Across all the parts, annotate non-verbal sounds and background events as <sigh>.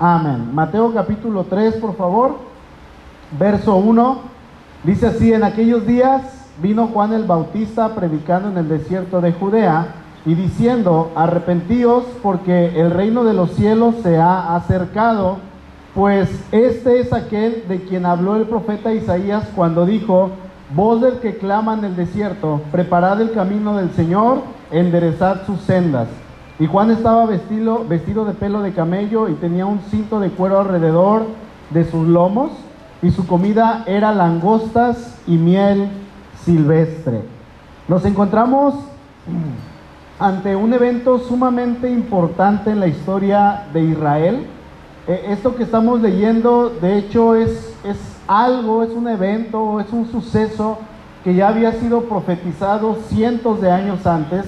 Amén. Mateo capítulo 3, por favor, verso 1. Dice así, en aquellos días vino Juan el Bautista predicando en el desierto de Judea y diciendo, arrepentíos porque el reino de los cielos se ha acercado, pues este es aquel de quien habló el profeta Isaías cuando dijo, voz del que clama en el desierto, preparad el camino del Señor, enderezad sus sendas. Y Juan estaba vestido, vestido de pelo de camello y tenía un cinto de cuero alrededor de sus lomos, y su comida era langostas y miel silvestre. Nos encontramos ante un evento sumamente importante en la historia de Israel. Eh, esto que estamos leyendo, de hecho, es, es algo, es un evento, es un suceso que ya había sido profetizado cientos de años antes,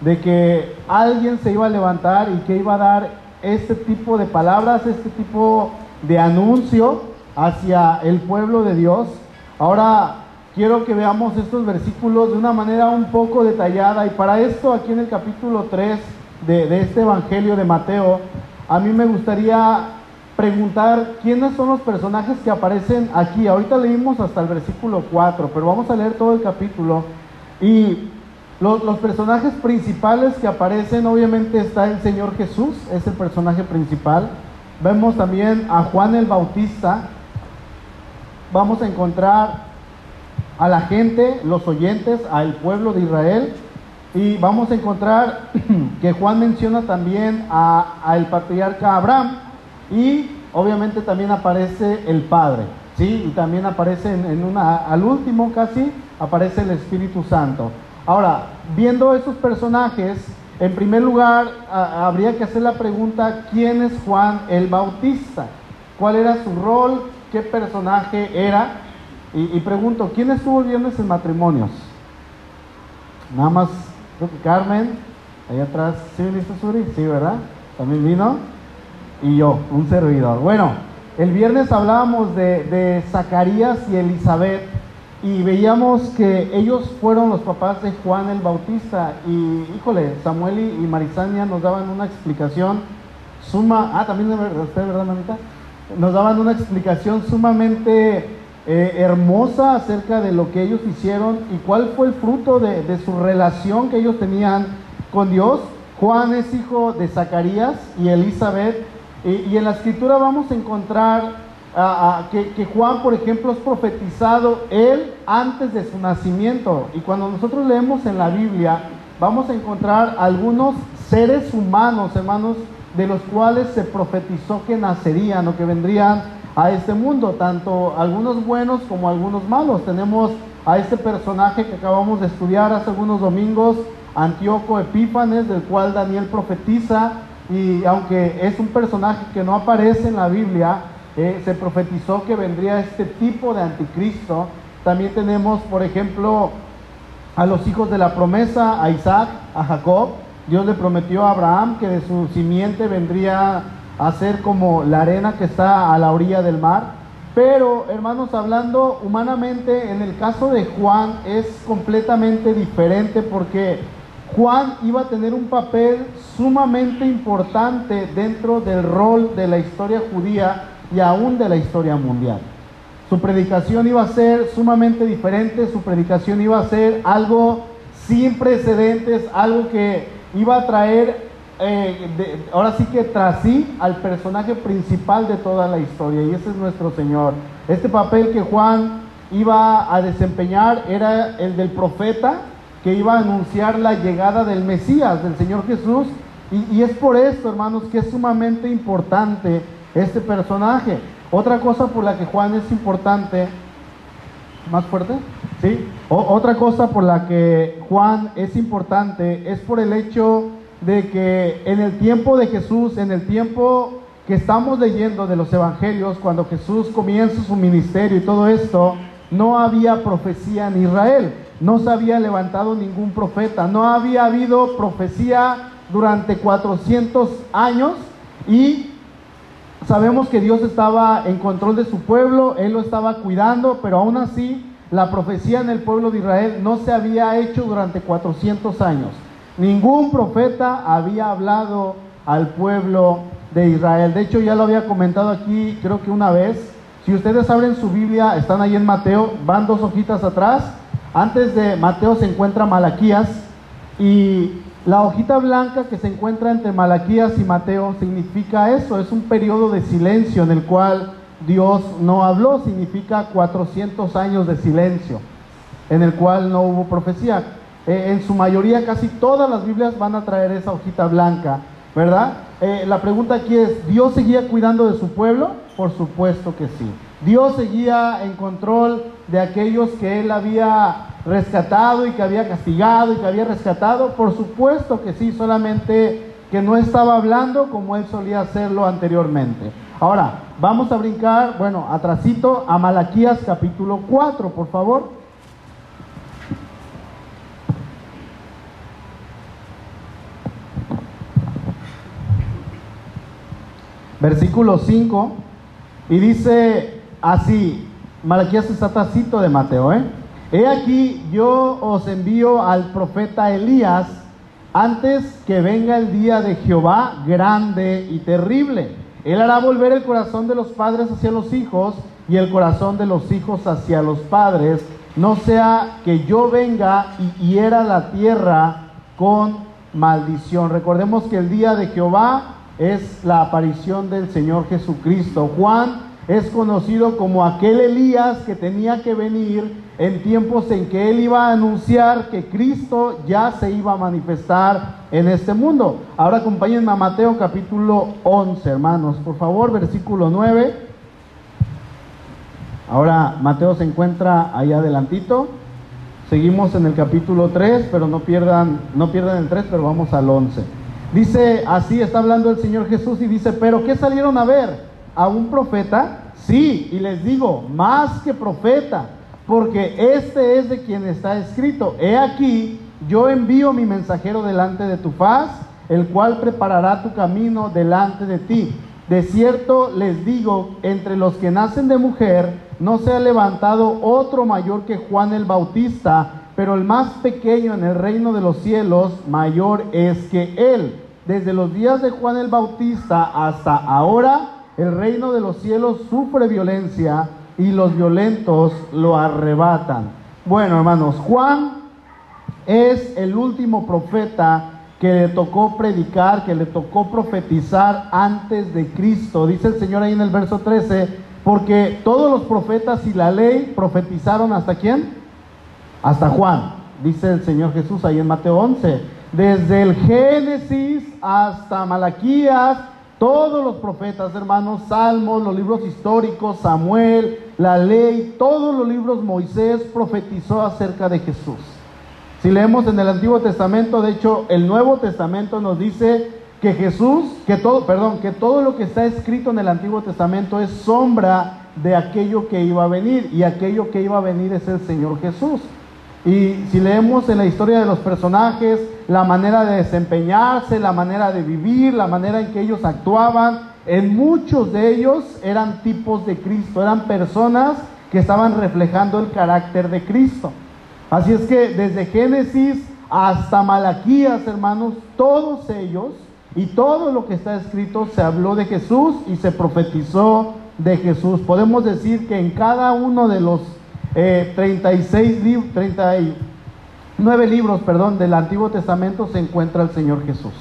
de que alguien se iba a levantar y que iba a dar este tipo de palabras, este tipo de anuncio hacia el pueblo de Dios. Ahora, quiero que veamos estos versículos de una manera un poco detallada y para esto aquí en el capítulo 3 de, este Evangelio de Mateo, a mí me gustaría preguntar quiénes son los personajes que aparecen aquí. Ahorita leímos hasta el versículo 4, pero vamos a leer todo el capítulo. Y los, personajes principales que aparecen, obviamente está el Señor Jesús, es el personaje principal. Vemos también a Juan el Bautista. Vamos a encontrar a la gente, los oyentes, al pueblo de Israel. Y vamos a encontrar <clears throat> que Juan menciona también al patriarca Abraham y obviamente también aparece el Padre, ¿sí? Y también aparece en, una, al último casi, aparece el Espíritu Santo. Ahora, viendo esos personajes, en primer lugar habría que hacer la pregunta, ¿quién es Juan el Bautista? ¿Cuál era su rol? ¿Qué personaje era? Y, pregunto, ¿quién estuvo el viernes en matrimonios? Nada más, creo que Carmen, ahí atrás, ¿sí viniste Suri? Sí, ¿verdad? También vino. Y yo, un servidor. Bueno, el viernes hablábamos de, de Zacarías y Elizabeth y veíamos que ellos fueron los papás de Juan el Bautista y híjole, Samuel y, Marisania nos daban una explicación suma, ah, también de usted, ¿verdad, mamita? Nos daban una explicación sumamente eh, hermosa acerca de lo que ellos hicieron y cuál fue el fruto de, su relación que ellos tenían con Dios. Juan es hijo de Zacarías y Elizabeth, y, en la escritura vamos a encontrar que, que, Juan, por ejemplo, es profetizado él antes de su nacimiento. Y cuando nosotros leemos en la Biblia, vamos a encontrar algunos seres humanos, hermanos, de los cuales se profetizó que nacerían o que vendrían a este mundo, tanto algunos buenos como algunos malos. Tenemos a este personaje que acabamos de estudiar hace algunos domingos, Antíoco Epífanes, del cual Daniel profetiza, y aunque es un personaje que no aparece en la Biblia, eh, se profetizó que vendría este tipo de anticristo. También tenemos, por ejemplo, a los hijos de la promesa, a Isaac, a Jacob. Dios le prometió a Abraham que de su simiente vendría hacer como la arena que está a la orilla del mar. Pero, hermanos, hablando humanamente, en el caso de Juan es completamente diferente porque Juan iba a tener un papel sumamente importante dentro del rol de la historia judía y aún de la historia mundial. Su predicación iba a ser sumamente diferente, su predicación iba a ser algo sin precedentes, algo que iba a traer eh, ahora sí que tras sí al personaje principal de toda la historia, y ese es nuestro Señor. Este papel que Juan iba a desempeñar era el del profeta que iba a anunciar la llegada del Mesías, del Señor Jesús, y, y es por esto, hermanos, que es sumamente importante este personaje. Otra cosa por la que Juan es importante, más fuerte, ¿sí? otra cosa por la que Juan es importante es por el hecho de que en el tiempo de Jesús, en el tiempo que estamos leyendo de los evangelios, cuando Jesús comienza su ministerio y todo esto, no había profecía en Israel, no se había levantado ningún profeta, no había habido profecía durante 400 años y sabemos que Dios estaba en control de su pueblo, Él lo estaba cuidando, pero aún así la profecía en el pueblo de Israel no se había hecho durante 400 años. Ningún profeta había hablado al pueblo de Israel. De hecho, ya lo había comentado aquí, creo que una vez. Si ustedes abren su Biblia, están ahí en Mateo, van dos hojitas atrás. Antes de Mateo se encuentra Malaquías y la hojita blanca que se encuentra entre Malaquías y Mateo significa eso, es un periodo de silencio en el cual Dios no habló, significa 400 años de silencio, en el cual no hubo profecía. Eh, en su mayoría, casi todas las Biblias van a traer esa hojita blanca, ¿verdad? Eh, la pregunta aquí es, ¿Dios seguía cuidando de su pueblo? Por supuesto que sí. Dios seguía en control de aquellos que él había rescatado y que había castigado y que había rescatado. Por supuesto que sí, solamente que no estaba hablando como él solía hacerlo anteriormente. Ahora, vamos a brincar, bueno, atrasito a Malaquías capítulo 4, por favor. Versículo 5, y dice así, Malaquías está tacito de Mateo, ¿eh? He aquí, yo os envío al profeta Elías antes que venga el día de Jehová grande y terrible. Él hará volver el corazón de los padres hacia los hijos y el corazón de los hijos hacia los padres, no sea que yo venga y hiera la tierra con maldición. Recordemos que el día de Jehová es la aparición del Señor Jesucristo. Juan es conocido como aquel Elías que tenía que venir en tiempos en que él iba a anunciar que Cristo ya se iba a manifestar en este mundo. Ahora acompáñenme a Mateo capítulo 11, hermanos, por favor, versículo 9. Ahora Mateo se encuentra ahí adelantito. Seguimos en el capítulo 3, pero no pierdan, no pierdan el 3, pero vamos al 11. Dice, así está hablando el Señor Jesús y dice, pero ¿qué salieron a ver? ¿A un profeta? Sí, y les digo, más que profeta porque este es de quien está escrito. He aquí, yo envío mi mensajero delante de tu faz, el cual preparará tu camino delante de ti. De cierto les digo, entre los que nacen de mujer, no se ha levantado otro mayor que Juan el Bautista, pero el más pequeño en el reino de los cielos, mayor es que él. Desde los días de Juan el Bautista hasta ahora, el reino de los cielos sufre violencia y los violentos lo arrebatan. Bueno, hermanos, Juan es el último profeta que le tocó predicar, que le tocó profetizar antes de Cristo. Dice el Señor ahí en el verso 13, porque todos los profetas y la ley profetizaron hasta quién? Hasta Juan, dice el Señor Jesús ahí en Mateo 11. Desde el Génesis hasta Malaquías, todos los profetas, hermanos, Salmos, los libros históricos, Samuel, la ley, todos los libros Moisés profetizó acerca de Jesús. Si leemos en el Antiguo Testamento, de hecho, el Nuevo Testamento nos dice que Jesús, que todo, perdón, que todo lo que está escrito en el Antiguo Testamento es sombra de aquello que iba a venir y aquello que iba a venir es el Señor Jesús. Y si leemos en la historia de los personajes, la manera de desempeñarse, la manera de vivir, la manera en que ellos actuaban, en muchos de ellos eran tipos de Cristo, eran personas que estaban reflejando el carácter de Cristo. Así es que desde Génesis hasta Malaquías, hermanos, todos ellos y todo lo que está escrito se habló de Jesús y se profetizó de Jesús. Podemos decir que en cada uno de los 36 libros, 39 libros, perdón, del Antiguo Testamento se encuentra el Señor Jesús.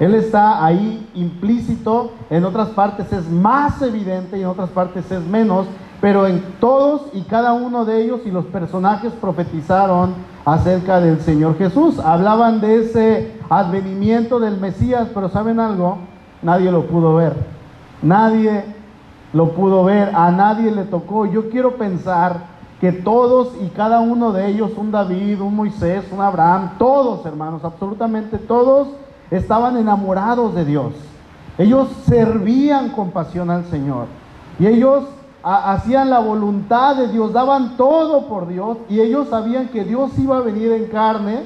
Él está ahí implícito, en otras partes es más evidente y en otras partes es menos, pero en todos y cada uno de ellos y los personajes profetizaron acerca del Señor Jesús. Hablaban de ese advenimiento del Mesías, pero ¿saben algo? Nadie lo pudo ver. Nadie lo pudo ver, a nadie le tocó. Yo quiero pensar que todos y cada uno de ellos, un David, un Moisés, un Abraham, todos hermanos, absolutamente todos, estaban enamorados de Dios. Ellos servían con pasión al Señor. Y ellos hacían la voluntad de Dios, daban todo por Dios. Y ellos sabían que Dios iba a venir en carne.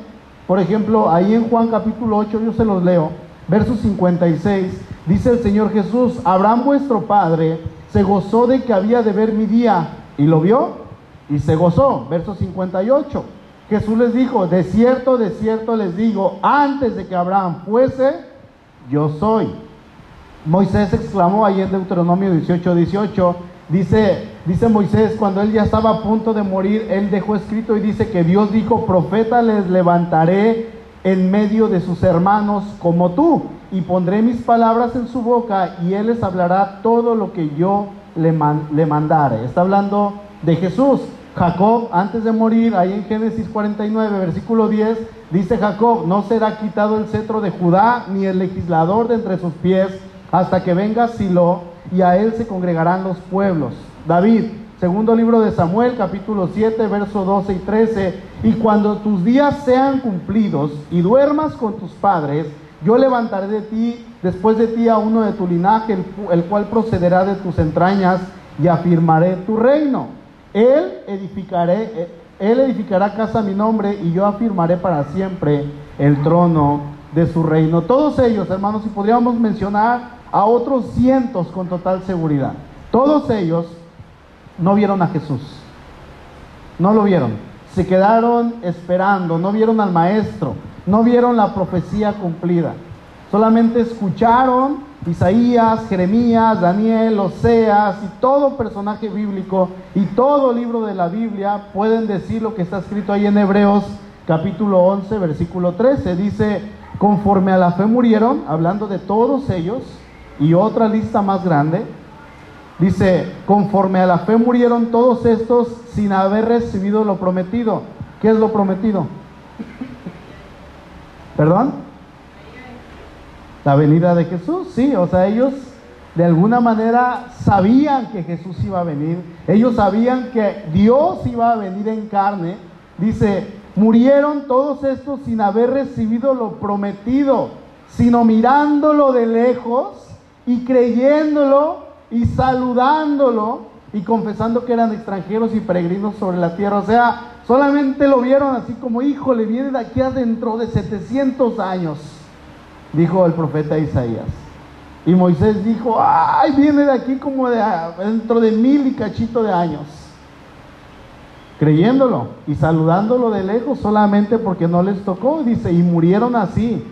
Por ejemplo, ahí en Juan capítulo 8, yo se los leo, verso 56, dice el Señor Jesús, Abraham vuestro Padre se gozó de que había de ver mi día. ¿Y lo vio? Y se gozó. Verso 58. Jesús les dijo, de cierto, de cierto les digo, antes de que Abraham fuese, yo soy. Moisés exclamó ahí en Deuteronomio 18, 18, dice, dice Moisés, cuando él ya estaba a punto de morir, él dejó escrito y dice que Dios dijo, profeta les levantaré en medio de sus hermanos como tú, y pondré mis palabras en su boca, y él les hablará todo lo que yo le, le mandare. Está hablando de Jesús. Jacob, antes de morir, ahí en Génesis 49, versículo 10, dice Jacob, no será quitado el cetro de Judá, ni el legislador de entre sus pies, hasta que venga Silo, y a él se congregarán los pueblos. David, segundo libro de Samuel, capítulo 7, verso 12 y 13, y cuando tus días sean cumplidos y duermas con tus padres, yo levantaré de ti, después de ti, a uno de tu linaje, el, el cual procederá de tus entrañas, y afirmaré tu reino. Él edificaré, eh, él edificará casa a mi nombre y yo afirmaré para siempre el trono de su reino. Todos ellos, hermanos, y podríamos mencionar a otros cientos con total seguridad. Todos ellos no vieron a Jesús. No lo vieron. Se quedaron esperando, no vieron al maestro, no vieron la profecía cumplida. Solamente escucharon Isaías, Jeremías, Daniel, Oseas y todo personaje bíblico y todo libro de la Biblia pueden decir lo que está escrito ahí en Hebreos capítulo 11, versículo 13. Dice, conforme a la fe murieron, hablando de todos ellos, y otra lista más grande, dice, conforme a la fe murieron todos estos sin haber recibido lo prometido. ¿Qué es lo prometido? ¿Perdón? La venida de Jesús, sí, o sea, ellos de alguna manera sabían que Jesús iba a venir, ellos sabían que Dios iba a venir en carne. Dice, murieron todos estos sin haber recibido lo prometido, sino mirándolo de lejos y creyéndolo y saludándolo y confesando que eran extranjeros y peregrinos sobre la tierra. O sea, solamente lo vieron así como, híjole, viene de aquí adentro de 700 años dijo el profeta Isaías. Y Moisés dijo, ay, viene de aquí como de dentro de mil y cachito de años. Creyéndolo y saludándolo de lejos solamente porque no les tocó, dice, y murieron así,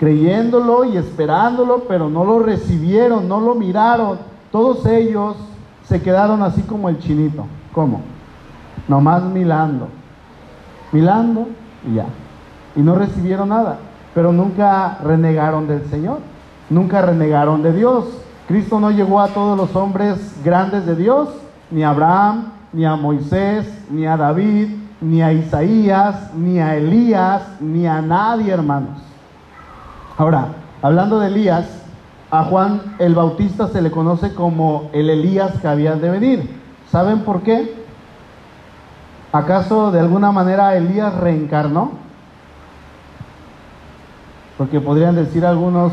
creyéndolo y esperándolo, pero no lo recibieron, no lo miraron. Todos ellos se quedaron así como el chinito. ¿Cómo? Nomás milando. Milando y ya. Y no recibieron nada pero nunca renegaron del Señor, nunca renegaron de Dios. Cristo no llegó a todos los hombres grandes de Dios, ni a Abraham, ni a Moisés, ni a David, ni a Isaías, ni a Elías, ni a nadie, hermanos. Ahora, hablando de Elías, a Juan el Bautista se le conoce como el Elías que había de venir. ¿Saben por qué? ¿Acaso de alguna manera Elías reencarnó? Porque podrían decir algunos,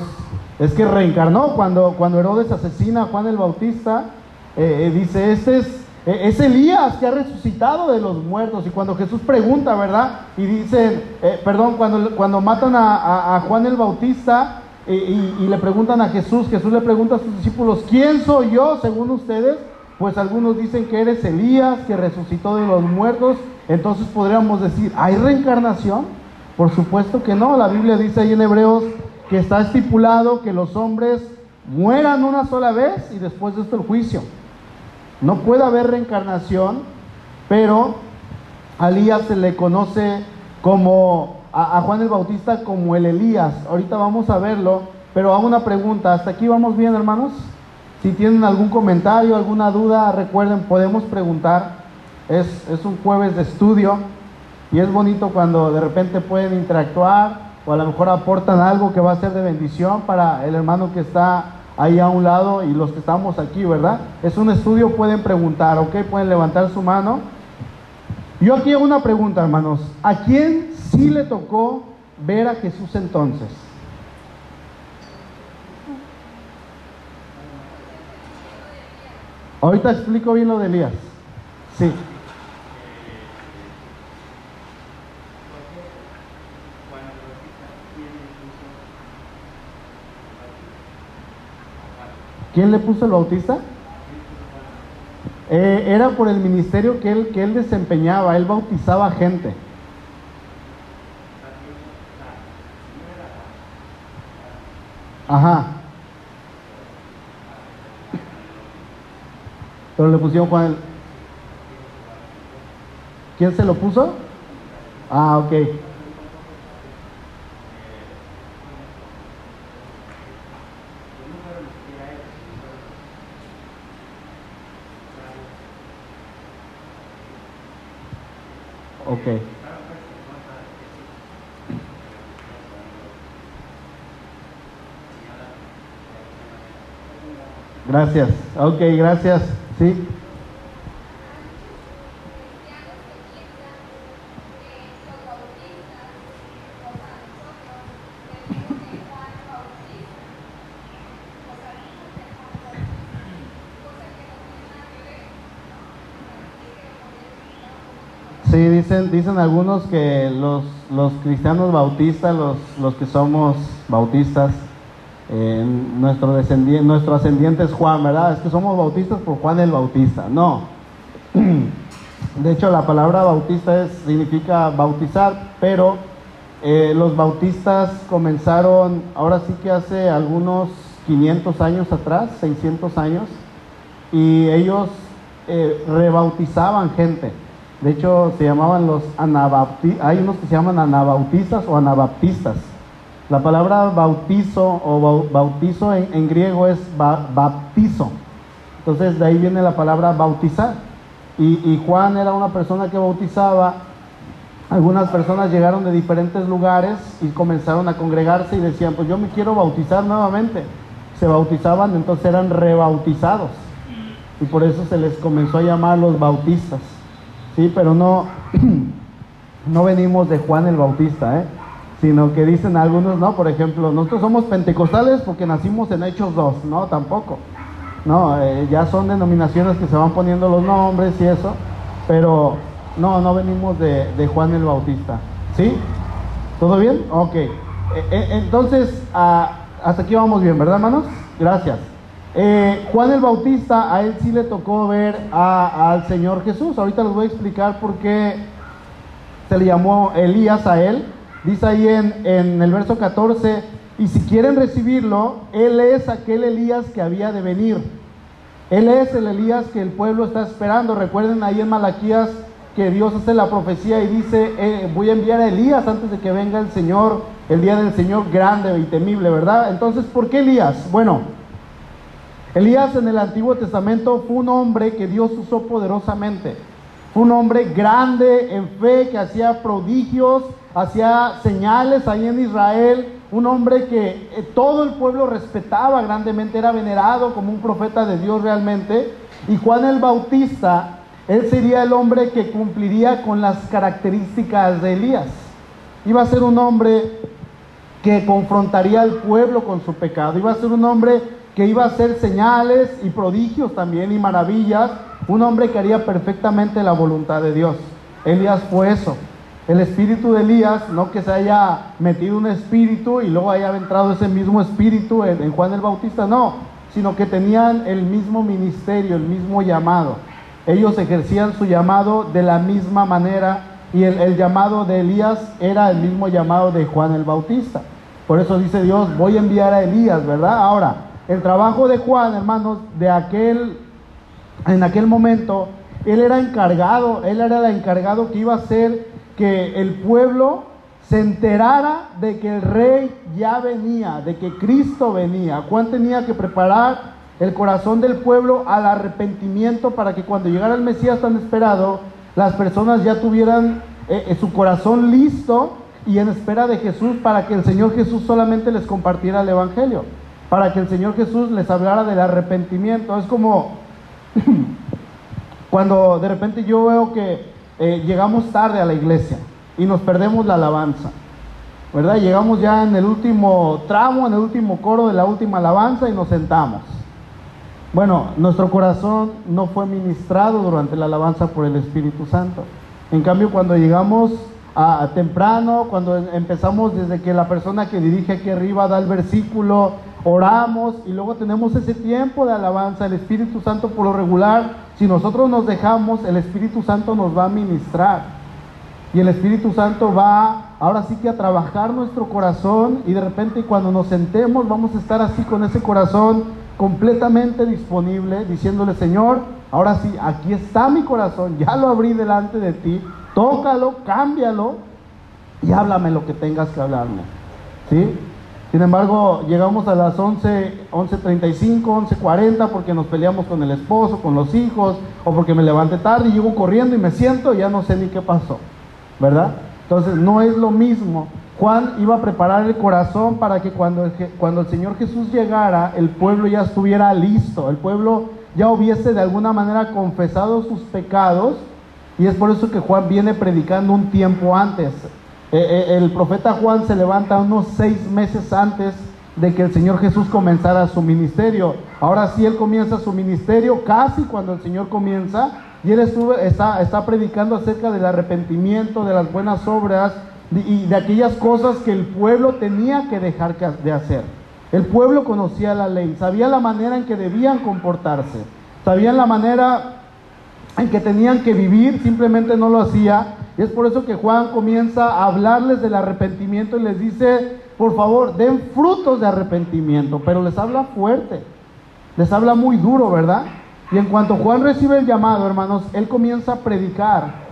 es que reencarnó cuando, cuando Herodes asesina a Juan el Bautista, eh, eh, dice, este es, eh, es Elías que ha resucitado de los muertos. Y cuando Jesús pregunta, ¿verdad? Y dicen, perdón, cuando, cuando matan a, Juan el Bautista y, y, le preguntan a Jesús, Jesús le pregunta a sus discípulos, ¿quién soy yo según ustedes? Pues algunos dicen que eres Elías, que resucitó de los muertos. Entonces podríamos decir, ¿hay reencarnación? Por supuesto que no. La Biblia dice ahí en Hebreos que está estipulado que los hombres mueran una sola vez y después de esto el juicio. No puede haber reencarnación, pero a Elías se le conoce como, a, Juan el Bautista como el Elías. Ahorita vamos a verlo, pero hago una pregunta. ¿Hasta aquí vamos bien, hermanos? Si tienen algún comentario, alguna duda, recuerden, podemos preguntar. Es, es un jueves de estudio. Y es bonito cuando de repente pueden interactuar o a lo mejor aportan algo que va a ser de bendición para el hermano que está ahí a un lado y los que estamos aquí, ¿verdad? Es un estudio, pueden preguntar, ¿ok? Pueden levantar su mano. Yo aquí hago una pregunta, hermanos. ¿A quién sí le tocó ver a Jesús entonces? Ahorita explico bien lo de Elías. Sí. ¿Quién le puso el bautista? Eh, era por el ministerio que él, que él desempeñaba, él bautizaba gente. Ajá. Pero le pusieron Juan el... ¿Quién se lo puso? Ah, ok. Ok. Gracias. Ok, gracias. Sí. Sí, dicen, algunos que los, los cristianos bautistas, los, los que somos bautistas, eh, nuestro, descendiente, nuestro ascendiente es Juan, ¿verdad? Es que somos bautistas por Juan el Bautista. No. <clears throat> De hecho, la palabra bautista significa bautizar, pero eh, los bautistas comenzaron, ahora sí que hace algunos 500 años atrás, 600 años, y ellos eh, rebautizaban gente. De hecho, se llamaban los anabaptistas, hay unos que se llaman anabautistas o anabaptistas. La palabra bautizo o bautizo en, griego es baptizo. Entonces de ahí viene la palabra bautizar. Y, y, Juan era una persona que bautizaba. Algunas personas llegaron de diferentes lugares y comenzaron a congregarse y decían, pues yo me quiero bautizar nuevamente. Se bautizaban, entonces eran rebautizados. Y por eso se les comenzó a llamar los bautistas. Sí, pero no, <clears throat> no venimos de Juan el Bautista, ¿eh? sino que dicen algunos, no, por ejemplo, nosotros somos pentecostales porque nacimos en Hechos 2, no, tampoco. No, eh, ya son denominaciones que se van poniendo los nombres y eso, pero no, no venimos de, Juan el Bautista. ¿Sí? ¿Todo bien? Ok. Eh, entonces, ah, hasta aquí vamos bien, ¿verdad, hermanos? Gracias. Eh, Juan el Bautista, a él sí le tocó ver al Señor Jesús. Ahorita les voy a explicar por qué se le llamó Elías a él. Dice ahí en, en el verso 14, y si quieren recibirlo, Él es aquel Elías que había de venir. Él es el Elías que el pueblo está esperando. Recuerden ahí en Malaquías que Dios hace la profecía y dice, eh, voy a enviar a Elías antes de que venga el Señor, el día del Señor grande y temible, ¿verdad? Entonces, ¿por qué Elías? Bueno, Elías en el Antiguo Testamento fue un hombre que Dios usó poderosamente. Fue un hombre grande en fe, que hacía prodigios, hacía señales ahí en Israel. Un hombre que eh, todo el pueblo respetaba grandemente, era venerado como un profeta de Dios realmente. Y Juan el Bautista, él sería el hombre que cumpliría con las características de Elías. Iba a ser un hombre que confrontaría al pueblo con su pecado. Iba a ser un hombre que iba a hacer señales y prodigios también y maravillas, un hombre que haría perfectamente la voluntad de Dios. Elías fue eso. El espíritu de Elías, no que se haya metido un espíritu y luego haya entrado ese mismo espíritu en, Juan el Bautista, no, sino que tenían el mismo ministerio, el mismo llamado. Ellos ejercían su llamado de la misma manera y el, llamado de Elías era el mismo llamado de Juan el Bautista. Por eso dice Dios, voy a enviar a Elías, ¿verdad? Ahora, el trabajo de Juan, hermanos, de aquel, en aquel momento, él era encargado, él era el encargado que iba a hacer que el pueblo se enterara de que el rey ya venía, de que Cristo venía. Juan tenía que preparar el corazón del pueblo al arrepentimiento para que cuando llegara el Mesías tan esperado, las personas ya tuvieran eh, eh, su corazón listo y en espera de Jesús para que el Señor Jesús solamente les compartiera el Evangelio para que el Señor Jesús les hablara del arrepentimiento. Es como <clears throat> cuando de repente yo veo que eh, llegamos tarde a la iglesia y nos perdemos la alabanza. ¿Verdad? Llegamos ya en el último tramo, en el último coro de la última alabanza y nos sentamos. Bueno, nuestro corazón no fue ministrado durante la alabanza por el Espíritu Santo. En cambio, cuando llegamos a, temprano, cuando empezamos desde que la persona que dirige aquí arriba da el versículo, oramos y luego tenemos ese tiempo de alabanza. El Espíritu Santo por lo regular, si nosotros nos dejamos, el Espíritu Santo nos va a ministrar. Y el Espíritu Santo va ahora sí que a trabajar nuestro corazón y de repente cuando nos sentemos vamos a estar así con ese corazón completamente disponible, diciéndole, Señor, ahora sí, aquí está mi corazón, ya lo abrí delante de ti, tócalo, cámbialo y háblame lo que tengas que hablarme. ¿Sí? Sin embargo, llegamos a las 11, 11.35, 11.40 porque nos peleamos con el esposo, con los hijos, o porque me levanté tarde y llego corriendo y me siento ya no sé ni qué pasó, ¿verdad? Entonces, no es lo mismo. Juan iba a preparar el corazón para que cuando el, cuando el Señor Jesús llegara, el pueblo ya estuviera listo, el pueblo ya hubiese de alguna manera confesado sus pecados, y es por eso que Juan viene predicando un tiempo antes. Eh, eh, el profeta Juan se levanta unos seis meses antes de que el Señor Jesús comenzara su ministerio. Ahora sí, Él comienza su ministerio casi cuando el Señor comienza y Él está, está predicando acerca del arrepentimiento, de las buenas obras y de aquellas cosas que el pueblo tenía que dejar de hacer. El pueblo conocía la ley, sabía la manera en que debían comportarse, sabían la manera en que tenían que vivir, simplemente no lo hacía y es por eso que Juan comienza a hablarles del arrepentimiento y les dice, por favor, den frutos de arrepentimiento, pero les habla fuerte, les habla muy duro, ¿verdad? Y en cuanto Juan recibe el llamado, hermanos, él comienza a predicar.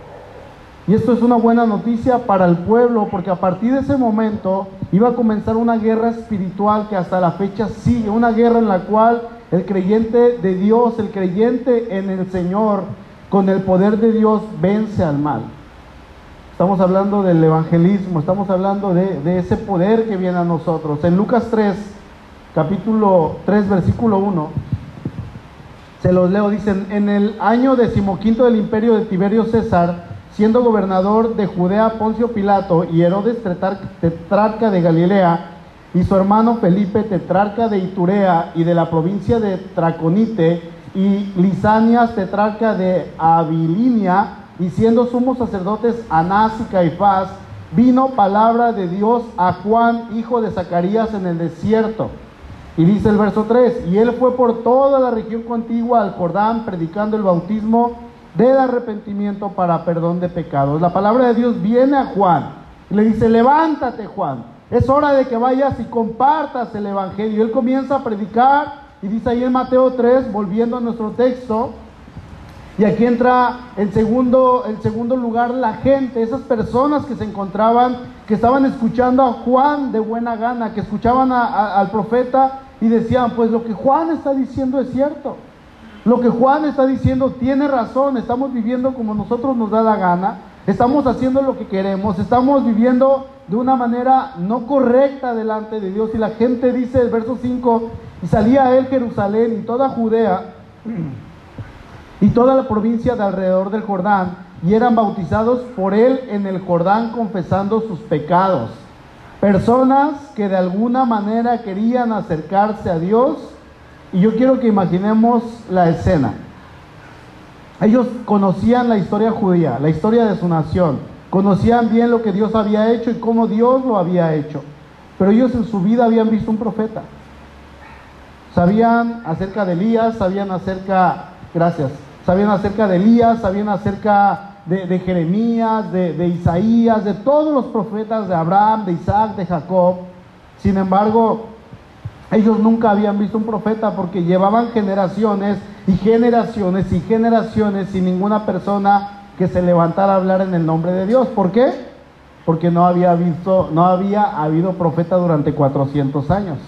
Y esto es una buena noticia para el pueblo, porque a partir de ese momento iba a comenzar una guerra espiritual que hasta la fecha sigue, una guerra en la cual el creyente de Dios, el creyente en el Señor, con el poder de Dios, vence al mal. Estamos hablando del evangelismo, estamos hablando de, ese poder que viene a nosotros. En Lucas 3, capítulo 3, versículo 1, se los leo, dicen, en el año decimoquinto del imperio de Tiberio César, siendo gobernador de Judea Poncio Pilato y Herodes tetrarca de Galilea, y su hermano Felipe tetrarca de Iturea y de la provincia de Traconite, y Lisanias tetrarca de Abilinia, y siendo sumos sacerdotes Anás y Caifás, vino palabra de Dios a Juan, hijo de Zacarías, en el desierto. Y dice el verso 3, y él fue por toda la región contigua al Jordán, predicando el bautismo del arrepentimiento para perdón de pecados. La palabra de Dios viene a Juan y le dice, levántate Juan, es hora de que vayas y compartas el Evangelio. Él comienza a predicar y dice ahí en Mateo 3, volviendo a nuestro texto, y aquí entra en segundo, en segundo lugar la gente, esas personas que se encontraban, que estaban escuchando a Juan de buena gana, que escuchaban al profeta y decían, pues lo que Juan está diciendo es cierto. Lo que Juan está diciendo tiene razón, estamos viviendo como nosotros nos da la gana, estamos haciendo lo que queremos, estamos viviendo de una manera no correcta delante de Dios. Y la gente dice, el verso 5, y salía él Jerusalén y toda Judea y toda la provincia de alrededor del Jordán, y eran bautizados por él en el Jordán confesando sus pecados. Personas que de alguna manera querían acercarse a Dios, y yo quiero que imaginemos la escena. Ellos conocían la historia judía, la historia de su nación, conocían bien lo que Dios había hecho y cómo Dios lo había hecho, pero ellos en su vida habían visto un profeta. Sabían acerca de Elías, sabían acerca, gracias, sabían acerca de Elías, sabían acerca de, Jeremías, de, Isaías, de todos los profetas de Abraham, de Isaac, de Jacob. Sin embargo, ellos nunca habían visto un profeta porque llevaban generaciones y generaciones y generaciones sin ninguna persona que se levantara a hablar en el nombre de Dios. ¿Por qué? Porque no había visto, no había habido profeta durante 400 años.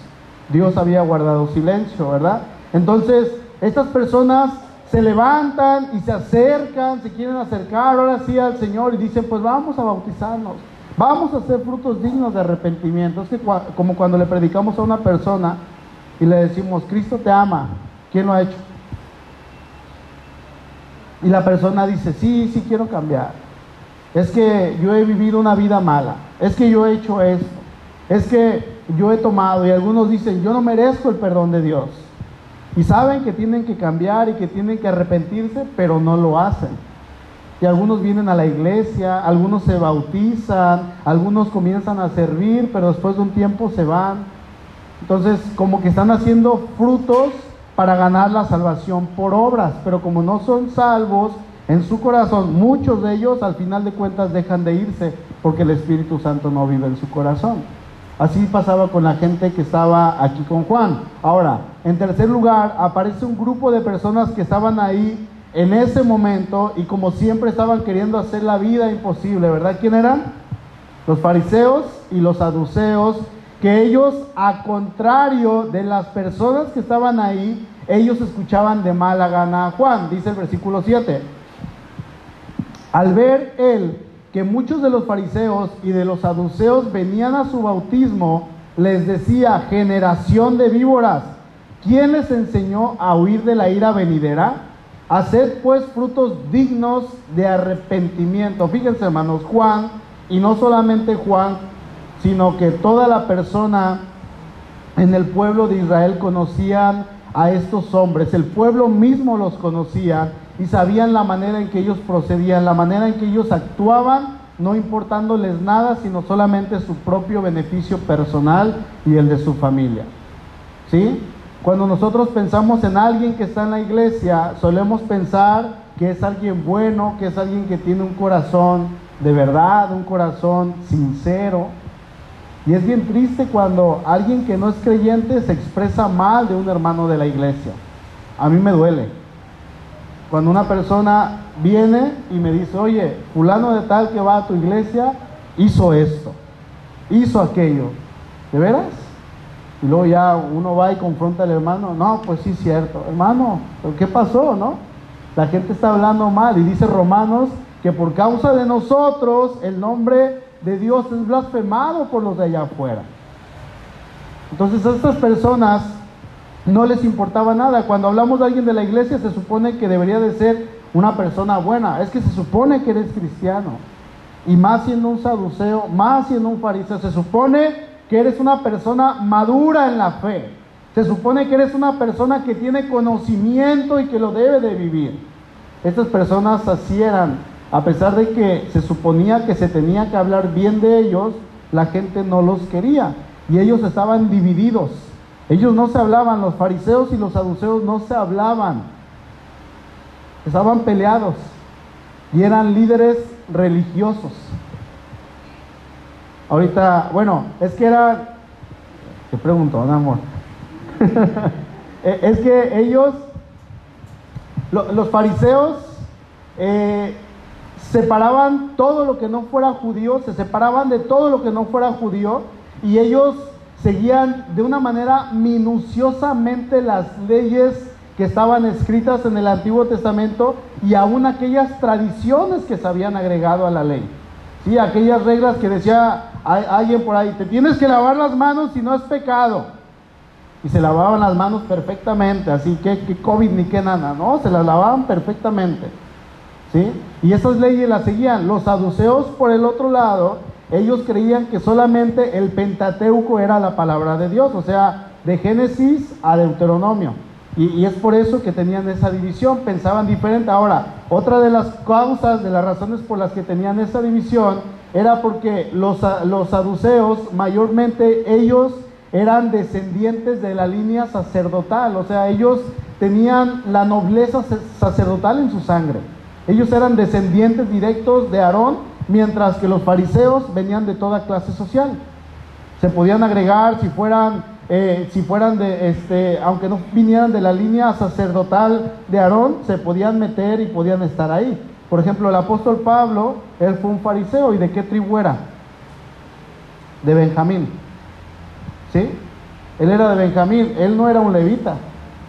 Dios había guardado silencio, ¿verdad? Entonces, estas personas se levantan y se acercan, se quieren acercar ahora sí al Señor y dicen, pues vamos a bautizarnos, vamos a hacer frutos dignos de arrepentimiento. Es que como cuando le predicamos a una persona y le decimos, Cristo te ama, ¿quién lo ha hecho? Y la persona dice, sí, sí quiero cambiar. Es que yo he vivido una vida mala, es que yo he hecho esto, es que yo he tomado y algunos dicen, yo no merezco el perdón de Dios. Y saben que tienen que cambiar y que tienen que arrepentirse, pero no lo hacen. Y algunos vienen a la iglesia, algunos se bautizan, algunos comienzan a servir, pero después de un tiempo se van. Entonces, como que están haciendo frutos para ganar la salvación por obras, pero como no son salvos en su corazón, muchos de ellos al final de cuentas dejan de irse porque el Espíritu Santo no vive en su corazón. Así pasaba con la gente que estaba aquí con Juan. Ahora, en tercer lugar, aparece un grupo de personas que estaban ahí en ese momento y como siempre estaban queriendo hacer la vida imposible, ¿verdad? ¿Quién eran? Los fariseos y los saduceos, que ellos, a contrario de las personas que estaban ahí, ellos escuchaban de mala gana a Juan, dice el versículo 7. Al ver él que muchos de los fariseos y de los saduceos venían a su bautismo, les decía, generación de víboras, ¿quién les enseñó a huir de la ira venidera? Haced pues frutos dignos de arrepentimiento. Fíjense hermanos, Juan, y no solamente Juan, sino que toda la persona en el pueblo de Israel conocían a estos hombres, el pueblo mismo los conocía y sabían la manera en que ellos procedían, la manera en que ellos actuaban, no importándoles nada, sino solamente su propio beneficio personal y el de su familia. ¿Sí? Cuando nosotros pensamos en alguien que está en la iglesia, solemos pensar que es alguien bueno, que es alguien que tiene un corazón de verdad, un corazón sincero. Y es bien triste cuando alguien que no es creyente se expresa mal de un hermano de la iglesia. A mí me duele. Cuando una persona viene y me dice, oye, fulano de tal que va a tu iglesia hizo esto, hizo aquello, ¿de veras? Y luego ya uno va y confronta al hermano, no, pues sí, cierto, hermano, ¿pero qué pasó, no? La gente está hablando mal y dice Romanos que por causa de nosotros el nombre de Dios es blasfemado por los de allá afuera. Entonces estas personas no les importaba nada. Cuando hablamos de alguien de la iglesia se supone que debería de ser una persona buena. Es que se supone que eres cristiano. Y más siendo un saduceo, más siendo un fariseo, se supone que eres una persona madura en la fe. Se supone que eres una persona que tiene conocimiento y que lo debe de vivir. Estas personas así eran. A pesar de que se suponía que se tenía que hablar bien de ellos, la gente no los quería. Y ellos estaban divididos. Ellos no se hablaban, los fariseos y los saduceos no se hablaban. Estaban peleados y eran líderes religiosos. Ahorita, bueno, es que era, te pregunto, amor, <laughs> es que ellos, los fariseos, eh, separaban todo lo que no fuera judío, se separaban de todo lo que no fuera judío y ellos seguían de una manera minuciosamente las leyes que estaban escritas en el Antiguo Testamento y aún aquellas tradiciones que se habían agregado a la ley. Sí, aquellas reglas que decía alguien por ahí, te tienes que lavar las manos si no es pecado. Y se lavaban las manos perfectamente, así que, que COVID ni que nada, no, se las lavaban perfectamente. ¿Sí? Y esas leyes las seguían. Los saduceos, por el otro lado, ellos creían que solamente el Pentateuco era la palabra de Dios, o sea, de Génesis a Deuteronomio. Y, es por eso que tenían esa división, pensaban diferente. Ahora, otra de las causas, de las razones por las que tenían esa división, era porque los, los saduceos, mayormente ellos eran descendientes de la línea sacerdotal, o sea, ellos tenían la nobleza sacerdotal en su sangre. Ellos eran descendientes directos de Aarón mientras que los fariseos venían de toda clase social. Se podían agregar si fueran, eh, si fueran de, este, aunque no vinieran de la línea sacerdotal de Aarón, se podían meter y podían estar ahí. Por ejemplo, el apóstol Pablo, él fue un fariseo, ¿y de qué tribu era? De Benjamín. ¿Sí? Él era de Benjamín, él no era un levita,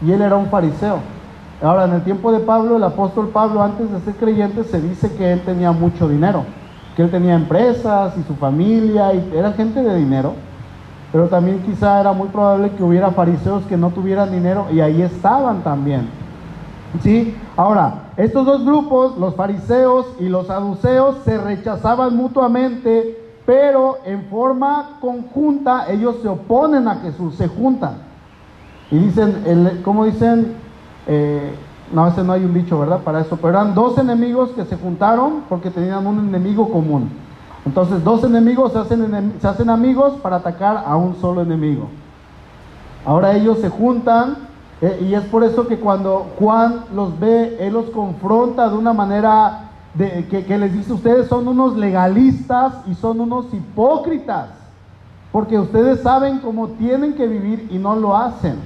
y él era un fariseo. Ahora, en el tiempo de Pablo, el apóstol Pablo, antes de ser creyente, se dice que él tenía mucho dinero que él tenía empresas y su familia y era gente de dinero, pero también quizá era muy probable que hubiera fariseos que no tuvieran dinero y ahí estaban también. ¿Sí? Ahora, estos dos grupos, los fariseos y los saduceos, se rechazaban mutuamente, pero en forma conjunta ellos se oponen a Jesús, se juntan. Y dicen, el, ¿cómo dicen? Eh, no, ese no hay un dicho, ¿verdad? Para eso. Pero eran dos enemigos que se juntaron porque tenían un enemigo común. Entonces, dos enemigos se hacen, se hacen amigos para atacar a un solo enemigo. Ahora ellos se juntan y es por eso que cuando Juan los ve, él los confronta de una manera que, que les dice, ustedes son unos legalistas y son unos hipócritas. porque ustedes saben cómo tienen que vivir y no lo hacen.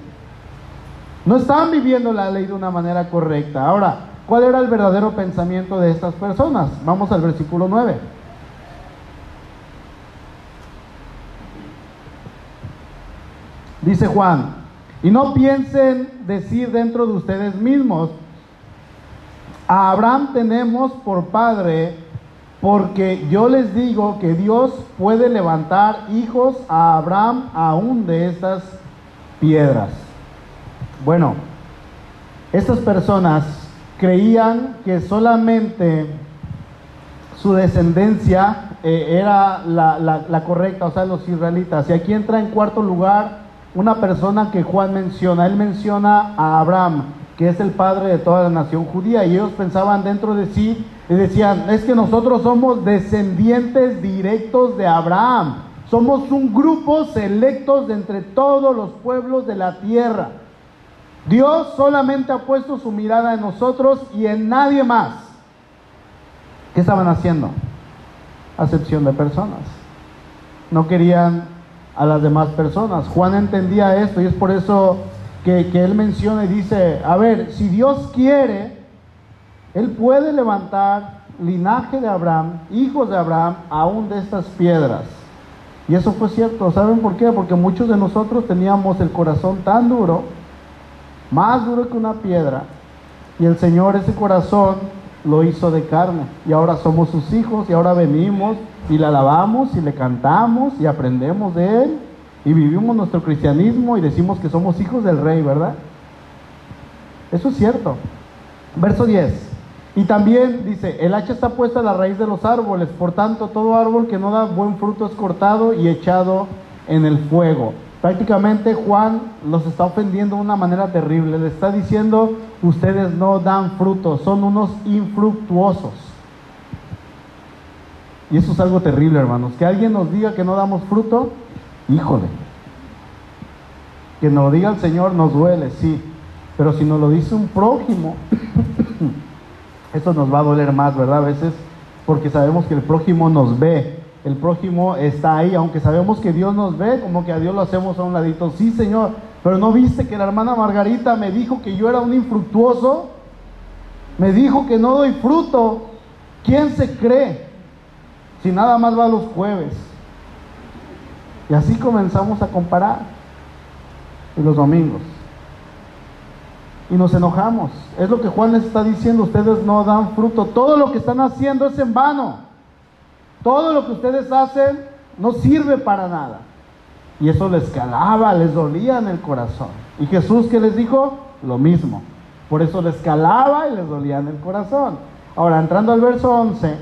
No están viviendo la ley de una manera correcta. Ahora, ¿cuál era el verdadero pensamiento de estas personas? Vamos al versículo 9. Dice Juan, y no piensen decir dentro de ustedes mismos, a Abraham tenemos por padre, porque yo les digo que Dios puede levantar hijos a Abraham aún de estas piedras. Bueno, estas personas creían que solamente su descendencia eh, era la, la correcta, o sea, los israelitas. Y aquí entra en cuarto lugar una persona que Juan menciona. Él menciona a Abraham, que es el padre de toda la nación judía. Y ellos pensaban dentro de sí y decían, es que nosotros somos descendientes directos de Abraham. Somos un grupo selectos de entre todos los pueblos de la tierra. Dios solamente ha puesto su mirada en nosotros y en nadie más. ¿Qué estaban haciendo? Acepción de personas. No querían a las demás personas. Juan entendía esto y es por eso que, él menciona y dice, a ver, si Dios quiere, Él puede levantar linaje de Abraham, hijos de Abraham, aún de estas piedras. Y eso fue cierto. ¿Saben por qué? Porque muchos de nosotros teníamos el corazón tan duro, más duro que una piedra, y el Señor ese corazón lo hizo de carne. Y ahora somos sus hijos y ahora venimos y le alabamos y le cantamos y aprendemos de Él y vivimos nuestro cristianismo y decimos que somos hijos del rey, ¿verdad? Eso es cierto. Verso 10. Y también dice, el hacha está puesta a la raíz de los árboles, por tanto todo árbol que no da buen fruto es cortado y echado en el fuego. Prácticamente Juan los está ofendiendo de una manera terrible, le está diciendo, ustedes no dan fruto, son unos infructuosos. Y eso es algo terrible, hermanos. Que alguien nos diga que no damos fruto, híjole. Que nos lo diga el Señor nos duele, sí. Pero si nos lo dice un prójimo, <clears throat> eso nos va a doler más, ¿verdad? A veces, porque sabemos que el prójimo nos ve. El prójimo está ahí, aunque sabemos que Dios nos ve, como que a Dios lo hacemos a un ladito. Sí, Señor, pero no viste que la hermana Margarita me dijo que yo era un infructuoso. Me dijo que no doy fruto. ¿Quién se cree? Si nada más va los jueves. Y así comenzamos a comparar. Y los domingos. Y nos enojamos. Es lo que Juan está diciendo. Ustedes no dan fruto. Todo lo que están haciendo es en vano. Todo lo que ustedes hacen no sirve para nada. Y eso les calaba, les dolía en el corazón. Y Jesús que les dijo lo mismo. Por eso les calaba y les dolía en el corazón. Ahora, entrando al verso 11,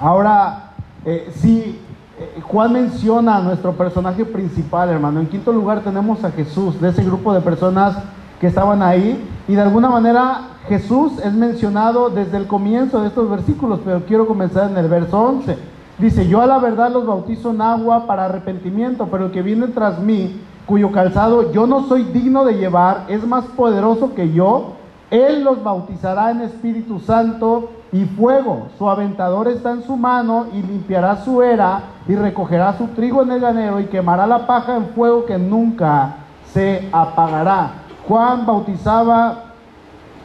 ahora eh, si eh, Juan menciona a nuestro personaje principal, hermano, en quinto lugar tenemos a Jesús, de ese grupo de personas que estaban ahí, y de alguna manera Jesús es mencionado desde el comienzo de estos versículos, pero quiero comenzar en el verso 11. Dice, yo a la verdad los bautizo en agua para arrepentimiento, pero el que viene tras mí, cuyo calzado yo no soy digno de llevar, es más poderoso que yo, él los bautizará en Espíritu Santo y fuego. Su aventador está en su mano y limpiará su era y recogerá su trigo en el granero y quemará la paja en fuego que nunca se apagará. Juan bautizaba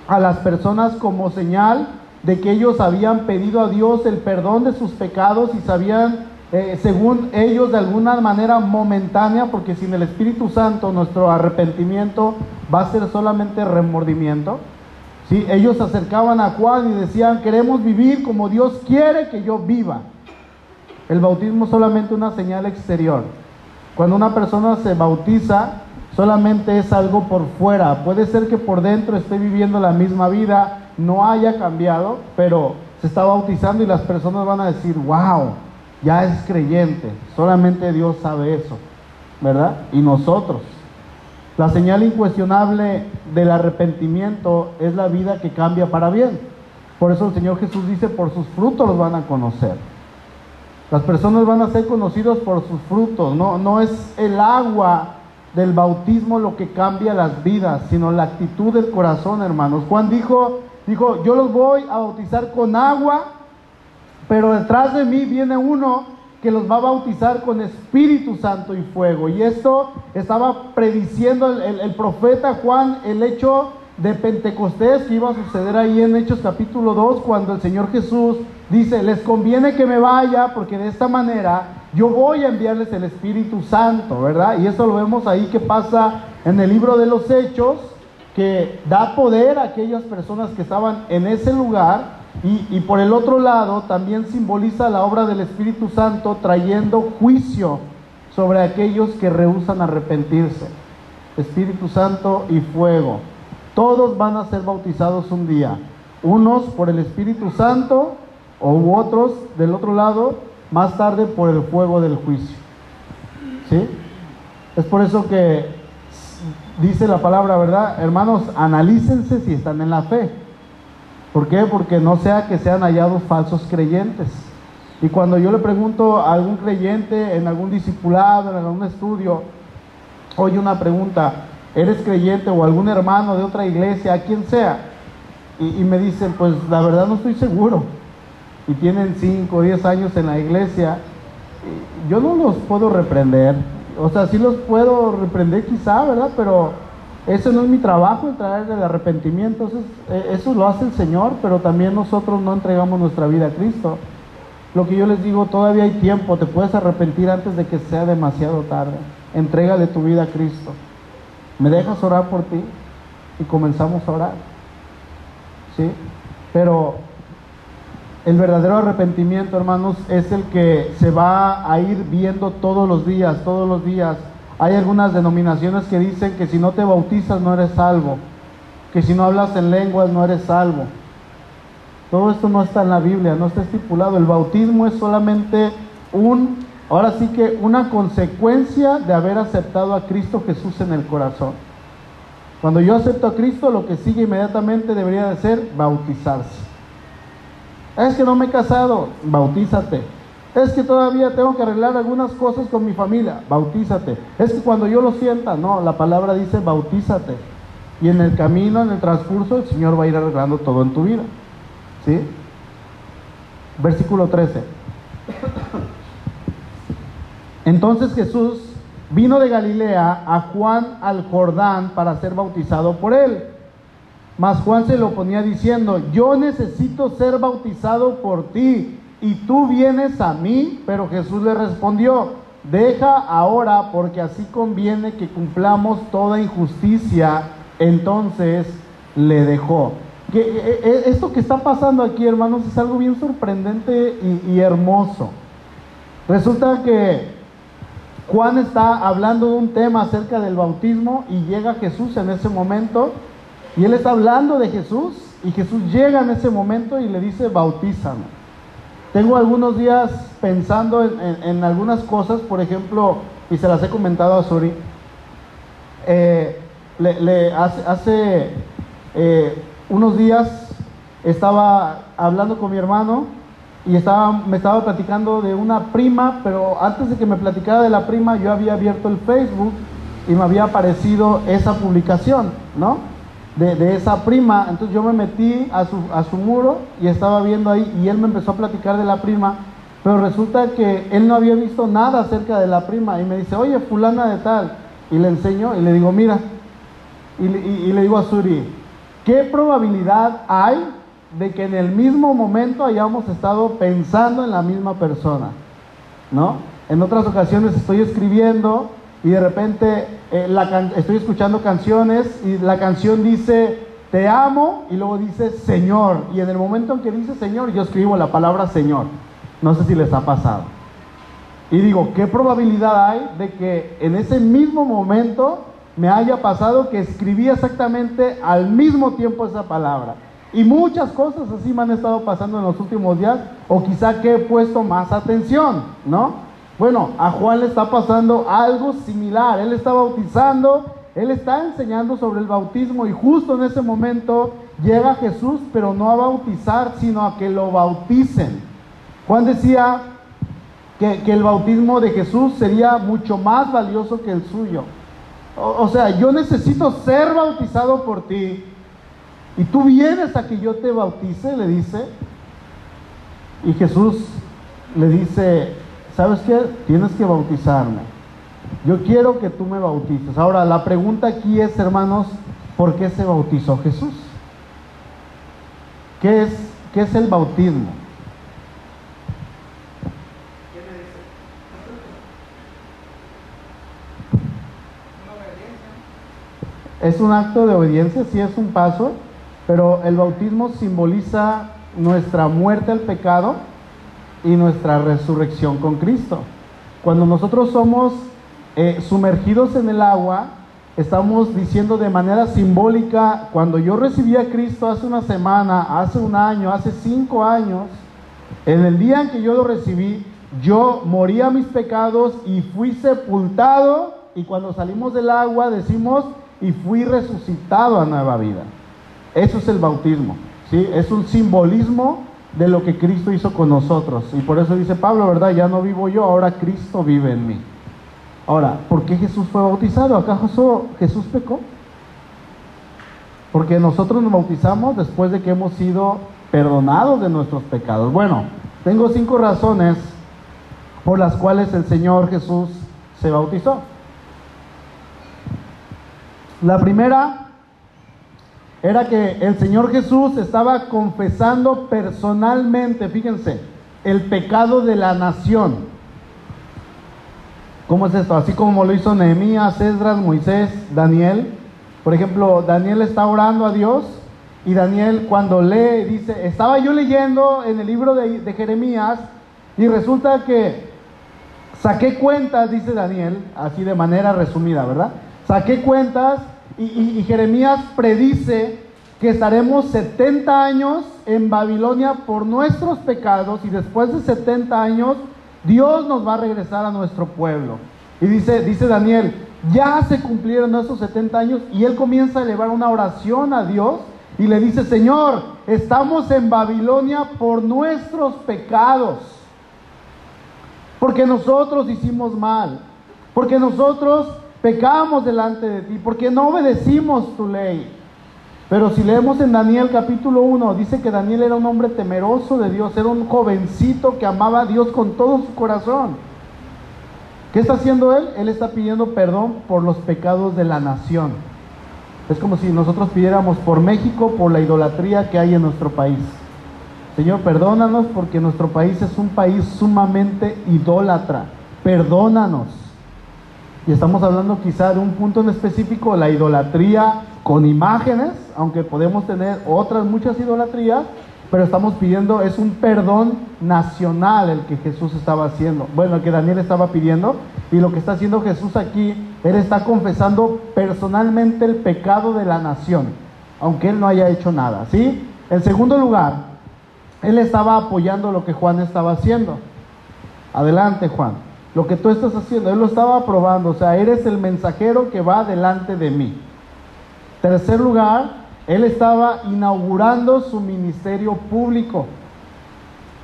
a las personas como señal de que ellos habían pedido a Dios el perdón de sus pecados y sabían, eh, según ellos, de alguna manera momentánea, porque sin el Espíritu Santo nuestro arrepentimiento va a ser solamente remordimiento. ¿Sí? Ellos se acercaban a Juan y decían, queremos vivir como Dios quiere que yo viva. El bautismo es solamente una señal exterior. Cuando una persona se bautiza, solamente es algo por fuera. Puede ser que por dentro esté viviendo la misma vida, no haya cambiado, pero se está bautizando y las personas van a decir, wow, ya es creyente. Solamente Dios sabe eso, ¿verdad? Y nosotros. La señal incuestionable del arrepentimiento es la vida que cambia para bien. Por eso el Señor Jesús dice, por sus frutos los van a conocer. Las personas van a ser conocidos por sus frutos. No, no es el agua del bautismo lo que cambia las vidas, sino la actitud del corazón, hermanos. Juan dijo, dijo, yo los voy a bautizar con agua, pero detrás de mí viene uno que los va a bautizar con Espíritu Santo y fuego. Y esto estaba prediciendo el, el profeta Juan el hecho de Pentecostés que iba a suceder ahí en Hechos capítulo 2, cuando el Señor Jesús dice, les conviene que me vaya porque de esta manera yo voy a enviarles el Espíritu Santo, ¿verdad? Y eso lo vemos ahí que pasa en el libro de los Hechos, que da poder a aquellas personas que estaban en ese lugar. Y, y por el otro lado también simboliza la obra del Espíritu Santo trayendo juicio sobre aquellos que rehusan arrepentirse. Espíritu Santo y fuego. Todos van a ser bautizados un día. Unos por el Espíritu Santo o otros del otro lado más tarde por el fuego del juicio. ¿Sí? Es por eso que dice la palabra, ¿verdad? Hermanos, analícense si están en la fe. ¿Por qué? Porque no sea que sean hallados falsos creyentes. Y cuando yo le pregunto a algún creyente en algún discipulado, en algún estudio, oye una pregunta, eres creyente o algún hermano de otra iglesia, a quien sea, y, y me dicen, pues la verdad no estoy seguro, y tienen 5 o 10 años en la iglesia, yo no los puedo reprender, o sea, sí los puedo reprender quizá, ¿verdad? Pero ese no es mi trabajo, traer el arrepentimiento, es, eso lo hace el Señor, pero también nosotros no entregamos nuestra vida a Cristo. Lo que yo les digo, todavía hay tiempo, te puedes arrepentir antes de que sea demasiado tarde. Entrégale tu vida a Cristo. ¿Me dejas orar por ti? Y comenzamos a orar. ¿Sí? Pero el verdadero arrepentimiento, hermanos, es el que se va a ir viendo todos los días, todos los días. Hay algunas denominaciones que dicen que si no te bautizas no eres salvo, que si no hablas en lenguas no eres salvo. Todo esto no está en la Biblia, no está estipulado. El bautismo es solamente un, ahora sí que una consecuencia de haber aceptado a Cristo Jesús en el corazón. Cuando yo acepto a Cristo, lo que sigue inmediatamente debería de ser bautizarse. Es que no me he casado, bautízate. Es que todavía tengo que arreglar algunas cosas con mi familia, bautízate. Es que cuando yo lo sienta, no, la palabra dice bautízate. Y en el camino, en el transcurso, el Señor va a ir arreglando todo en tu vida. ¿Sí? Versículo 13. Entonces Jesús vino de Galilea a Juan al Jordán para ser bautizado por él. Mas Juan se lo ponía diciendo, yo necesito ser bautizado por ti y tú vienes a mí. Pero Jesús le respondió, deja ahora porque así conviene que cumplamos toda injusticia. Entonces le dejó. Que, eh, eh, esto que está pasando aquí, hermanos, es algo bien sorprendente y, y hermoso. Resulta que Juan está hablando de un tema acerca del bautismo y llega Jesús en ese momento y él está hablando de Jesús y Jesús llega en ese momento y le dice, bautízame. Tengo algunos días pensando en, algunas cosas, por ejemplo, y se las he comentado a Suri, eh, le, hace, eh, unos días estaba hablando con mi hermano y me estaba platicando de una prima, pero antes de que me platicara de la prima, yo había abierto el Facebook y me había aparecido esa publicación, ¿no? De, esa prima. Entonces yo me metí a su, a su muro y estaba viendo ahí y él me empezó a platicar de la prima, pero resulta que él no había visto nada acerca de la prima y me dice, oye, fulana de tal. Y le enseño y le digo, mira, y le digo a Suri, ¿qué probabilidad hay de que en el mismo momento hayamos estado pensando en la misma persona? ¿No? En otras ocasiones estoy escribiendo y de repente eh, estoy escuchando canciones y la canción dice te amo y luego dice Señor. Y en el momento en que dice Señor, yo escribo la palabra Señor. No sé si les ha pasado. Y digo, ¿qué probabilidad hay de que en ese mismo momento me haya pasado que escribí exactamente al mismo tiempo esa palabra? Y muchas cosas así me han estado pasando en los últimos días, o quizá que he puesto más atención, ¿no? Bueno, a Juan le está pasando algo similar. Él está bautizando, él está enseñando sobre el bautismo y justo en ese momento llega Jesús, pero no a bautizar, sino a que lo bauticen. Juan decía que, el bautismo de Jesús sería mucho más valioso que el suyo. O, o sea, yo necesito ser bautizado por ti. Y tú vienes a que yo te bautice, le dice. Y Jesús le dice, ¿sabes qué? Tienes que bautizarme. Yo quiero que tú me bautices. Ahora, la pregunta aquí es, hermanos, ¿por qué se bautizó Jesús? ¿Qué es, qué es el bautismo? Es un acto de obediencia, sí es un paso, pero el bautismo simboliza nuestra muerte al pecado y nuestra resurrección con Cristo. Cuando nosotros somos eh, sumergidos en el agua, estamos diciendo de manera simbólica, cuando yo recibí a Cristo hace una semana, hace un año, hace cinco años, en el día en que yo lo recibí, yo morí a mis pecados y fui sepultado y cuando salimos del agua decimos, y fui resucitado a nueva vida. Eso es el bautismo, ¿sí? Es un simbolismo de lo que Cristo hizo con nosotros. Y por eso dice Pablo, ¿verdad? Ya no vivo yo, ahora Cristo vive en mí. Ahora, ¿por qué Jesús fue bautizado? ¿Acaso Jesús pecó? Porque nosotros nos bautizamos después de que hemos sido perdonados de nuestros pecados. Bueno, tengo cinco razones por las cuales el Señor Jesús se bautizó. La primera era que el Señor Jesús estaba confesando personalmente, fíjense, el pecado de la nación. ¿Cómo es esto? Así como lo hizo Nehemías, Esdras, Moisés, Daniel. Por ejemplo, Daniel está orando a Dios y Daniel cuando lee dice, estaba yo leyendo en el libro de, de Jeremías y resulta que saqué cuentas, dice Daniel, así de manera resumida, ¿verdad? Saqué cuentas y, Jeremías predice que estaremos 70 años en Babilonia por nuestros pecados y después de 70 años Dios nos va a regresar a nuestro pueblo. Y dice, dice Daniel, ya se cumplieron esos 70 años y él comienza a elevar una oración a Dios y le dice, Señor, estamos en Babilonia por nuestros pecados, porque nosotros hicimos mal, porque nosotros pecamos delante de ti, porque no obedecimos tu ley. Pero si leemos en Daniel capítulo 1, dice que Daniel era un hombre temeroso de Dios, era un jovencito que amaba a Dios con todo su corazón. ¿Qué está haciendo él? Él está pidiendo perdón por los pecados de la nación. Es como si nosotros pidiéramos por México, por la idolatría que hay en nuestro país. Señor, perdónanos porque nuestro país es un país sumamente idólatra. Perdónanos. Y estamos hablando quizá de un punto en específico, la idolatría con imágenes, aunque podemos tener otras muchas idolatrías, pero estamos pidiendo, es un perdón nacional el que Jesús estaba haciendo. Bueno, el que Daniel estaba pidiendo, y lo que está haciendo Jesús aquí, Él está confesando personalmente el pecado de la nación, aunque Él no haya hecho nada, ¿sí? En segundo lugar, Él estaba apoyando lo que Juan estaba haciendo. Adelante, Juan lo que tú estás haciendo. Él lo estaba probando, o sea, eres el mensajero que va delante de mí. Tercer lugar, él estaba inaugurando su ministerio público.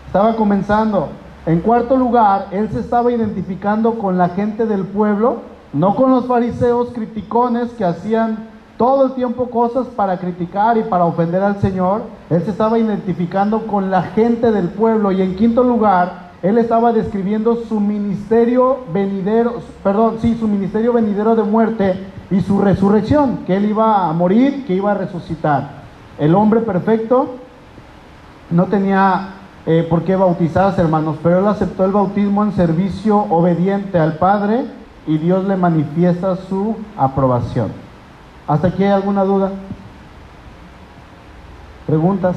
Estaba comenzando. En cuarto lugar, él se estaba identificando con la gente del pueblo, no con los fariseos criticones que hacían todo el tiempo cosas para criticar y para ofender al Señor. Él se estaba identificando con la gente del pueblo. Y en quinto lugar, él estaba describiendo su ministerio venidero, perdón, sí, su ministerio venidero de muerte y su resurrección, que él iba a morir, que iba a resucitar. El hombre perfecto no tenía eh, por qué bautizarse, hermanos, pero él aceptó el bautismo en servicio obediente al Padre y Dios le manifiesta su aprobación. ¿Hasta aquí hay alguna duda? ¿Preguntas?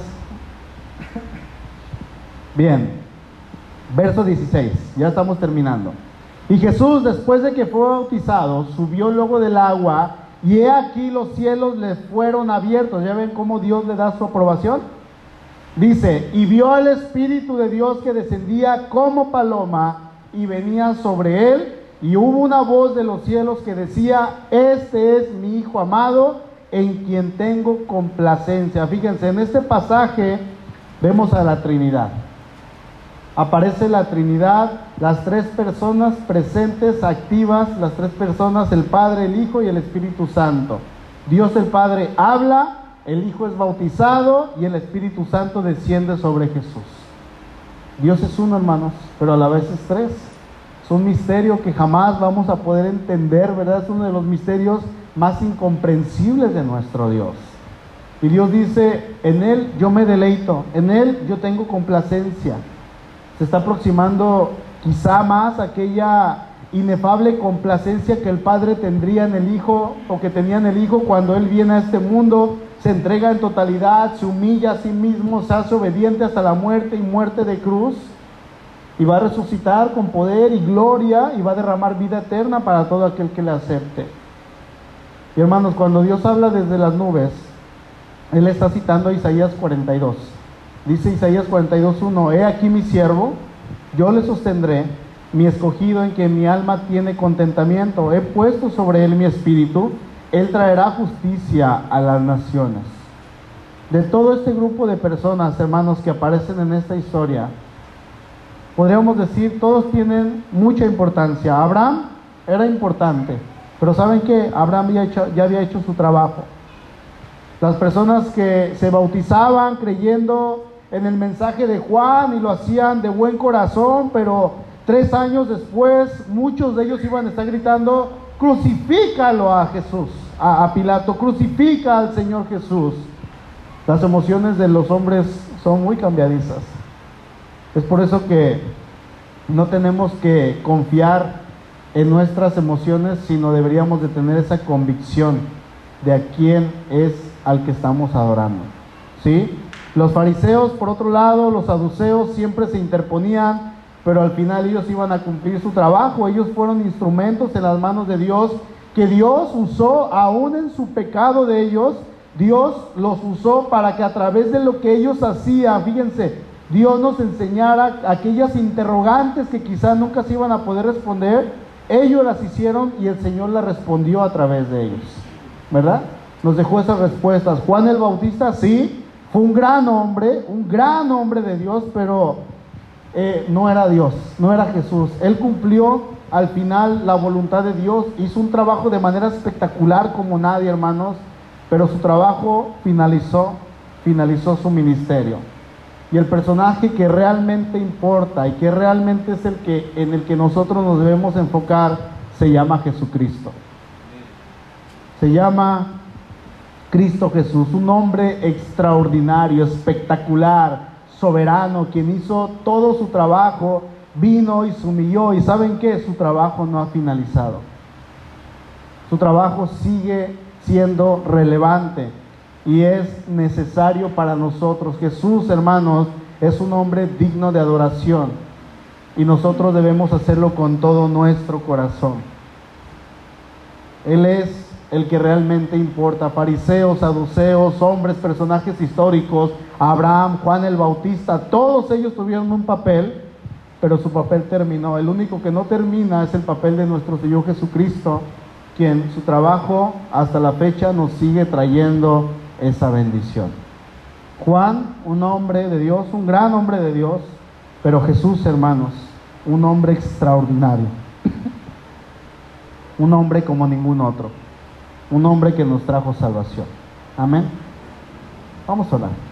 Bien. Verso 16, ya estamos terminando. Y Jesús, después de que fue bautizado, subió luego del agua, y he aquí los cielos le fueron abiertos. ¿Ya ven cómo Dios le da su aprobación? Dice, y vio al Espíritu de Dios que descendía como paloma y venía sobre él, y hubo una voz de los cielos que decía, este es mi Hijo amado, en quien tengo complacencia. Fíjense, en este pasaje vemos a la Trinidad aparece la Trinidad, las tres personas presentes, activas, las tres personas, el Padre, el Hijo y el Espíritu Santo. Dios el Padre habla, el Hijo es bautizado y el Espíritu Santo desciende sobre Jesús. Dios es uno, hermanos, pero a la vez es tres. Es un misterio que jamás vamos a poder entender, ¿verdad? Es uno de los misterios más incomprensibles de nuestro Dios. Y Dios dice, en Él yo me deleito, en Él yo tengo complacencia. Se está aproximando quizá más aquella inefable complacencia que el Padre tendría en el Hijo o que tenía en el Hijo cuando Él viene a este mundo, se entrega en totalidad, se humilla a sí mismo, se hace obediente hasta la muerte y muerte de cruz y va a resucitar con poder y gloria y va a derramar vida eterna para todo aquel que le acepte. Y hermanos, cuando Dios habla desde las nubes, Él está citando a Isaías 42. Dice Isaías 42.1, he aquí mi siervo, yo le sostendré mi escogido en que mi alma tiene contentamiento. He puesto sobre él mi espíritu. Él traerá justicia a las naciones. De todo este grupo de personas, hermanos, que aparecen en esta historia, podríamos decir, todos tienen mucha importancia. Abraham era importante, pero ¿saben qué? Abraham ya, ya había hecho su trabajo. Las personas que se bautizaban creyendo en el mensaje de Juan y lo hacían de buen corazón, pero Tres años después, muchos de ellos iban a estar gritando, crucifícalo a Jesús, a, Pilato, crucifica al Señor Jesús. Las emociones de los hombres son muy cambiadizas. Es por eso que no tenemos que confiar en nuestras emociones, sino deberíamos de tener esa convicción de a quién es al que estamos adorando. ¿Sí? Los fariseos, por otro lado, los saduceos siempre se interponían pero al final ellos iban a cumplir su trabajo, ellos fueron instrumentos en las manos de Dios, que Dios usó aún en su pecado de ellos, Dios los usó para que a través de lo que ellos hacían, fíjense, Dios nos enseñara aquellas interrogantes que quizás nunca se iban a poder responder, ellos las hicieron y el Señor las respondió a través de ellos, ¿verdad? Nos dejó esas respuestas. Juan el Bautista, sí, fue un gran hombre, un gran hombre de Dios, pero eh, no era Dios, no era Jesús. Él cumplió al final la voluntad de Dios, hizo un trabajo de manera espectacular como nadie, hermanos, pero su trabajo finalizó, finalizó su ministerio. Y el personaje que realmente importa y que realmente es el que en el que nosotros nos debemos enfocar se llama Jesucristo. Se llama Cristo Jesús, un hombre extraordinario, espectacular, soberano, quien hizo todo su trabajo, vino y se humilló. Y saben que su trabajo no ha finalizado. Su trabajo sigue siendo relevante y es necesario para nosotros. Jesús, hermanos, es un hombre digno de adoración y nosotros debemos hacerlo con todo nuestro corazón. Él es el que realmente importa. Fariseos, saduceos, hombres, personajes históricos, Abraham, Juan el Bautista, todos ellos tuvieron un papel, pero su papel terminó. El único que no termina es el papel de nuestro Señor Jesucristo, quien su trabajo hasta la fecha nos sigue trayendo esa bendición. Juan, un hombre de Dios, un gran hombre de Dios, pero Jesús, hermanos, un hombre extraordinario, <laughs> un hombre como ningún otro un hombre que nos trajo salvación. Amén. Vamos a hablar.